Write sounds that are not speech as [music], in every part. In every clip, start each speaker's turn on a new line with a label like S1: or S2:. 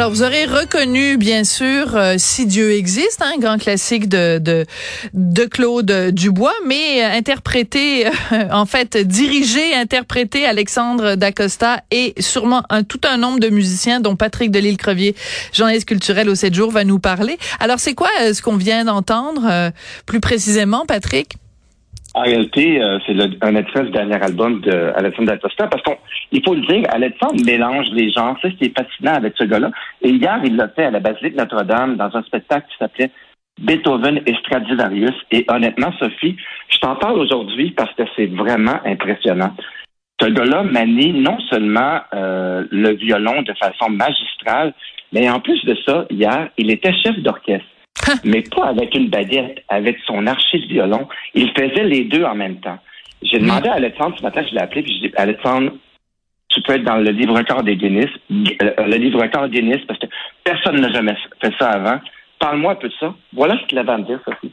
S1: Alors, vous aurez reconnu, bien sûr, euh, Si Dieu existe, un hein, grand classique de, de, de Claude Dubois, mais euh, interprété, euh, [laughs] en fait, dirigé, interprété Alexandre Dacosta et sûrement un, tout un nombre de musiciens, dont Patrick Delisle-Crevier, journaliste culturel au 7 jours, va nous parler. Alors, c'est quoi ce qu'on vient d'entendre, plus précisément, Patrick?
S2: En réalité, euh, c'est un du dernier album de Alexandre Dacosta, parce qu'il faut le dire, Alexandre mélange les genres. C'est ce qui est fascinant avec ce gars-là. Et hier, il l'a fait à la Basilique Notre-Dame dans un spectacle qui s'appelait Beethoven et Stradivarius. Et honnêtement, Sophie, je t'en parle aujourd'hui parce que c'est vraiment impressionnant. Ce gars-là manie non seulement euh, le violon de façon magistrale, mais en plus de ça, hier, il était chef d'orchestre. Mais pas avec une baguette, avec son archer de violon. Il faisait les deux en même temps. J'ai hmm. demandé à Alexandre ce matin, je l'ai appelé, puis je dit Alexandre, tu peux être dans le livre record des Guinness, euh, le livre record Guinness, parce que personne n'a jamais fait ça avant. Parle-moi un peu de ça. Voilà ce qu'il avait à me dire, Sophie.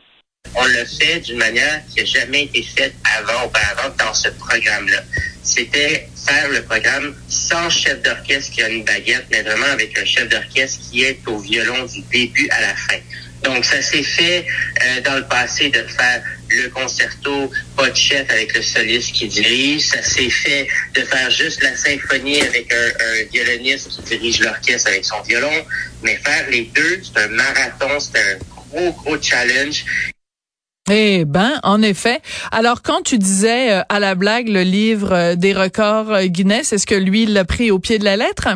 S3: On le fait d'une manière qui n'a jamais été faite avant, auparavant, dans ce programme-là. C'était faire le programme sans chef d'orchestre qui a une baguette, mais vraiment avec un chef d'orchestre qui est au violon du début à la fin. Donc, ça s'est fait euh, dans le passé de faire le concerto, pas de chef avec le soliste qui dirige. Ça s'est fait de faire juste la symphonie avec un, violoniste qui dirige l'orchestre avec son violon. Mais faire les deux, c'est un marathon, c'est un gros, gros challenge.
S1: Eh ben, en effet. Alors, quand tu disais euh, à la blague le livre euh, des records Guinness, est-ce que lui l'a pris au pied de la lettre?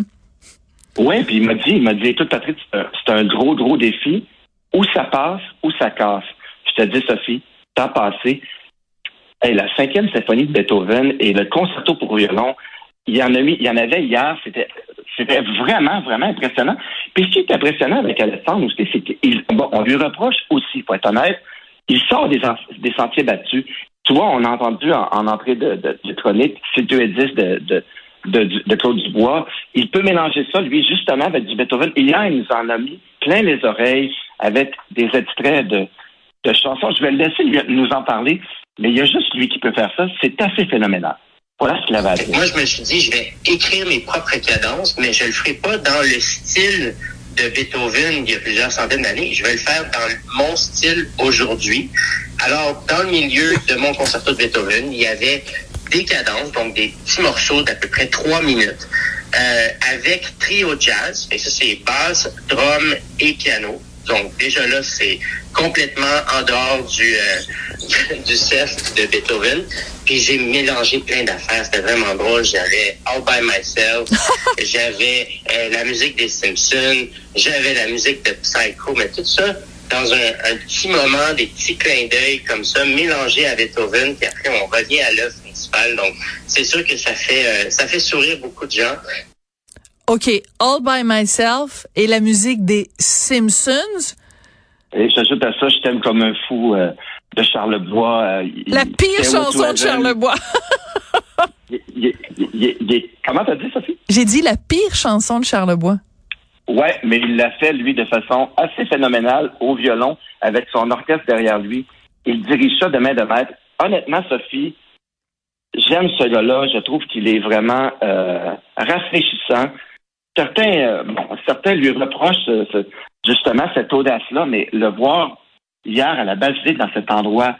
S2: Oui, puis il m'a dit, il m'a dit, écoute, Patrick, c'est un gros, gros défi. Ou ça passe, ou ça casse. Je te dis, Sophie, t'as passé. la cinquième symphonie de Beethoven et le concerto pour violon, il y en a il y en avait hier, c'était c'était vraiment, vraiment impressionnant. Puis ce qui est impressionnant avec Alexandre c'est qu'on lui reproche aussi, pour être honnête, il sort des, sentiers battus. Tu vois, on a entendu en, entrée de, de, chronique, c'est 2 et 10 de, de, de, de, Claude Dubois. Il peut mélanger ça, lui, justement, avec du Beethoven. Hier, il nous en a mis plein les oreilles avec des extraits de, chansons. Je vais le laisser nous en parler, mais il y a juste lui qui peut faire ça. C'est assez phénoménal. Voilà ce qu'il avait à dire.
S3: Moi, je me suis dit, je vais écrire mes propres cadences, mais je le ferai pas dans le style de Beethoven il y a plusieurs centaines d'années. Je vais le faire dans mon style aujourd'hui. Alors, dans le milieu de mon concerto de Beethoven, il y avait des cadences, donc des petits morceaux d'à peu près trois minutes, euh, avec trio jazz. Et ça, c'est basse, drum et piano. Donc déjà là, c'est complètement en dehors du euh, [laughs] du CEF de Beethoven. Puis j'ai mélangé plein d'affaires. C'était vraiment drôle. J'avais All by Myself, [laughs] j'avais euh, la musique des Simpsons, j'avais la musique de Psycho, mais tout ça dans un, petit moment, des petits clins d'œil comme ça, mélangés à Beethoven, puis après on revient à l'œuvre principale. Donc c'est sûr que ça fait euh, ça fait sourire beaucoup de gens.
S1: OK, All by Myself et la musique des Simpsons.
S2: Et j'ajoute à ça, je t'aime comme un fou euh, de Charlebois.
S1: Euh, la pire chanson de Charlebois.
S2: comment t'as dit, Sophie?
S1: J'ai dit la pire chanson de Charlebois.
S2: Ouais, mais il l'a fait, lui, de façon assez phénoménale au violon, avec son orchestre derrière lui. Il dirige ça de main de maître. Honnêtement, Sophie, j'aime ce gars-là. Je trouve qu'il est vraiment euh, rafraîchissant. Certains, euh, bon, certains lui reprochent justement cette audace-là, mais le voir hier à la basilique dans cet endroit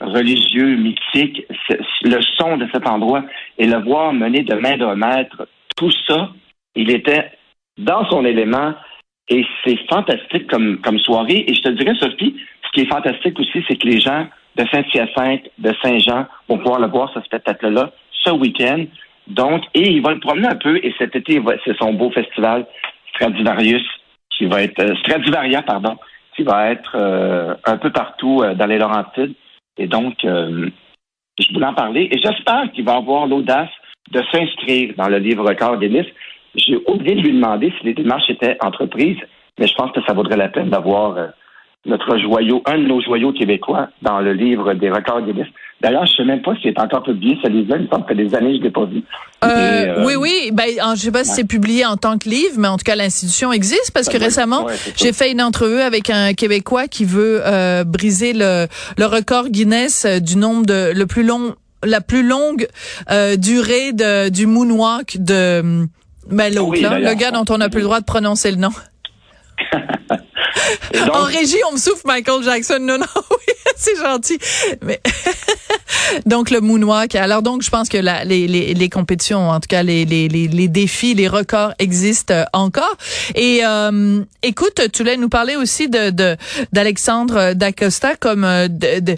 S2: religieux, mythique, le son de cet endroit, et le voir mener de main de maître, tout ça, il était dans son élément, et c'est fantastique comme, comme soirée. Et je te dirais, Sophie, ce qui est fantastique aussi, c'est que les gens de Saint-Hyacinthe, de Saint-Jean vont pouvoir le voir, ce spectacle-là, ce week-end. Donc, et il va le promener un peu, et cet été, c'est son beau festival Stradivarius, qui va être, euh, Stradivaria, pardon, qui va être euh, un peu partout euh, dans les Laurentides. Et donc, je voulais en parler, et j'espère qu'il va avoir l'audace de s'inscrire dans le livre record Nice. J'ai oublié de lui demander si les démarches étaient entreprises. mais je pense que ça vaudrait la peine d'avoir euh, notre joyau, un de nos joyaux québécois dans le livre des records Guinness. D'ailleurs, je sais même pas s'il est encore publié, ce livre-là. Il me semble que des années, je ne l'ai pas vu.
S1: Euh, euh, oui, oui. Ben, je sais pas si c'est publié en tant que livre, mais en tout cas, l'institution existe parce que récemment, j'ai fait une entrevue avec un Québécois qui veut euh, briser le, le record Guinness du nombre de le plus long, la plus longue durée de, du moonwalk de ben, l'autre, le gars dont on n'a plus le droit de prononcer le nom. [laughs] en régie, on me souffle Michael Jackson. Non, non, [laughs] oui, c'est gentil. Mais [laughs] donc le moonwalk. Alors donc, je pense que la, les, les, les, compétitions, en tout cas les, les, les, défis, les records existent euh, encore. Et euh, écoute, tu voulais nous parler aussi de d'Alexandre Dacosta comme euh, de, de,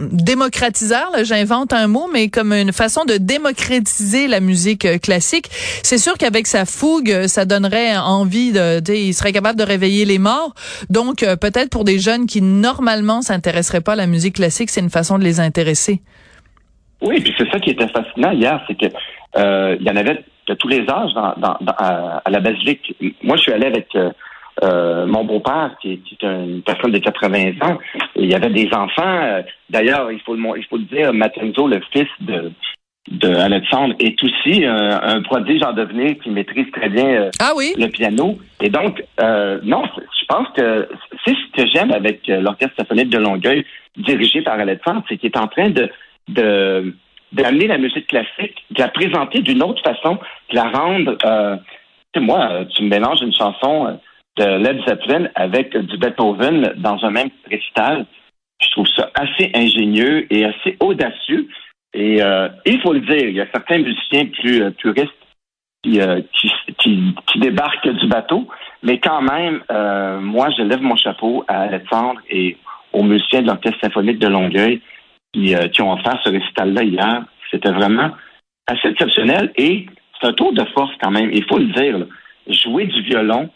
S1: démocratiseur. J'invente un mot, mais comme une façon de démocratiser la musique classique. C'est sûr qu'avec sa fougue, ça donnerait envie de, il serait capable de réveiller les morts. Donc peut-être pour des jeunes qui normalement s'intéresseraient pas à la musique classique, c'est une façon de les intéresser.
S2: Oui, puis c'est ça qui était fascinant hier, c'est que euh, il y en avait de tous les âges dans, dans, à, la basilique. Moi, je suis allé avec euh, euh mon beau-père, qui, qui, est une personne de 80 ans. Et il y avait des enfants. Euh, d'ailleurs, il faut le il faut le dire, Matenzo, le fils de de Alexandre, est aussi un prodige en devenir qui maîtrise très bien
S1: ah oui?
S2: le piano. Et donc, non, je pense que c'est ce que j'aime avec l'orchestre symphonique de Longueuil, dirigé par Alexandre, c'est qu'il est en train de d'amener la musique classique, de la présenter d'une autre façon, de la rendre. Euh, moi, tu me mélanges une chanson euh, de Led Zeppelin avec du Beethoven dans un même récital. Je trouve ça assez ingénieux et assez audacieux. Et euh, il faut le dire, il y a certains musiciens plus euh, puristes qui, qui, débarquent du bateau, mais quand même, moi, je lève mon chapeau à Alexandre et aux musiciens de l'Orchestre symphonique de Longueuil euh, qui, ont offert ce récital-là hier. C'était vraiment assez exceptionnel et c'est un tour de force quand même. Il faut le dire. Jouer du violon,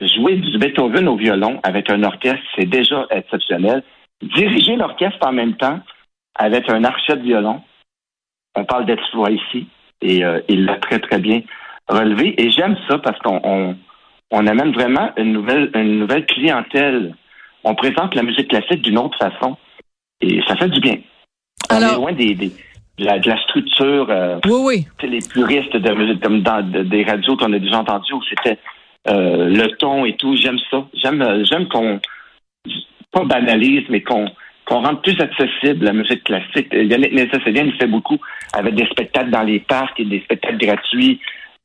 S2: jouer du Beethoven au violon avec un orchestre, c'est déjà exceptionnel. Diriger l'orchestre en même temps avec un archet de violon, on parle d'exploit ici et euh, il l'a très très bien relevé. Et j'aime ça parce qu'on on, amène vraiment une nouvelle une nouvelle clientèle. On présente la musique classique d'une autre façon. Et ça fait du bien. On est loin des, de, la, structure. Euh,
S1: oui,
S2: oui. Les puristes de comme dans des radios qu'on a déjà entendues où c'était euh, le ton et tout. J'aime ça. J'aime, euh, j'aime qu'on pas banalise, mais qu'on qu'on rende plus accessible la musique classique. Yannick Nézet-Sévien nous fait beaucoup avec des spectacles dans les parcs et des spectacles gratuits.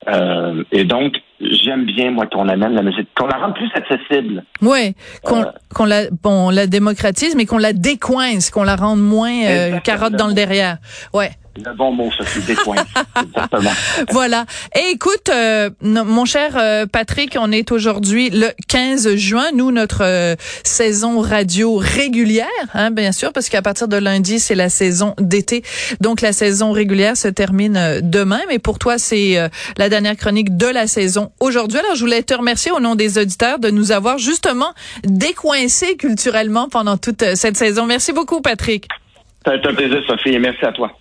S2: Euh, et donc, j'aime bien, moi, qu'on amène la musique, qu'on la rende plus accessible.
S1: Oui, qu'on euh, qu'on la, bon, la démocratise, mais qu'on la décoince, qu'on la rende moins euh, carotte dans le derrière. Ouais.
S2: Le bon mot, Sophie. [laughs] Exactement.
S1: voilà. Et écoute, euh, mon cher euh, Patrick, on est aujourd'hui le 15 juin. Nous, notre euh, saison radio régulière, hein, bien sûr, parce qu'à partir de lundi, c'est la saison d'été. Donc, la saison régulière se termine demain. Mais pour toi, c'est la dernière chronique de la saison aujourd'hui. Alors, je voulais te remercier au nom des auditeurs de nous avoir justement décoincés culturellement pendant toute cette saison. Merci beaucoup, Patrick.
S2: Ça a été un plaisir, Sophie, et merci à toi.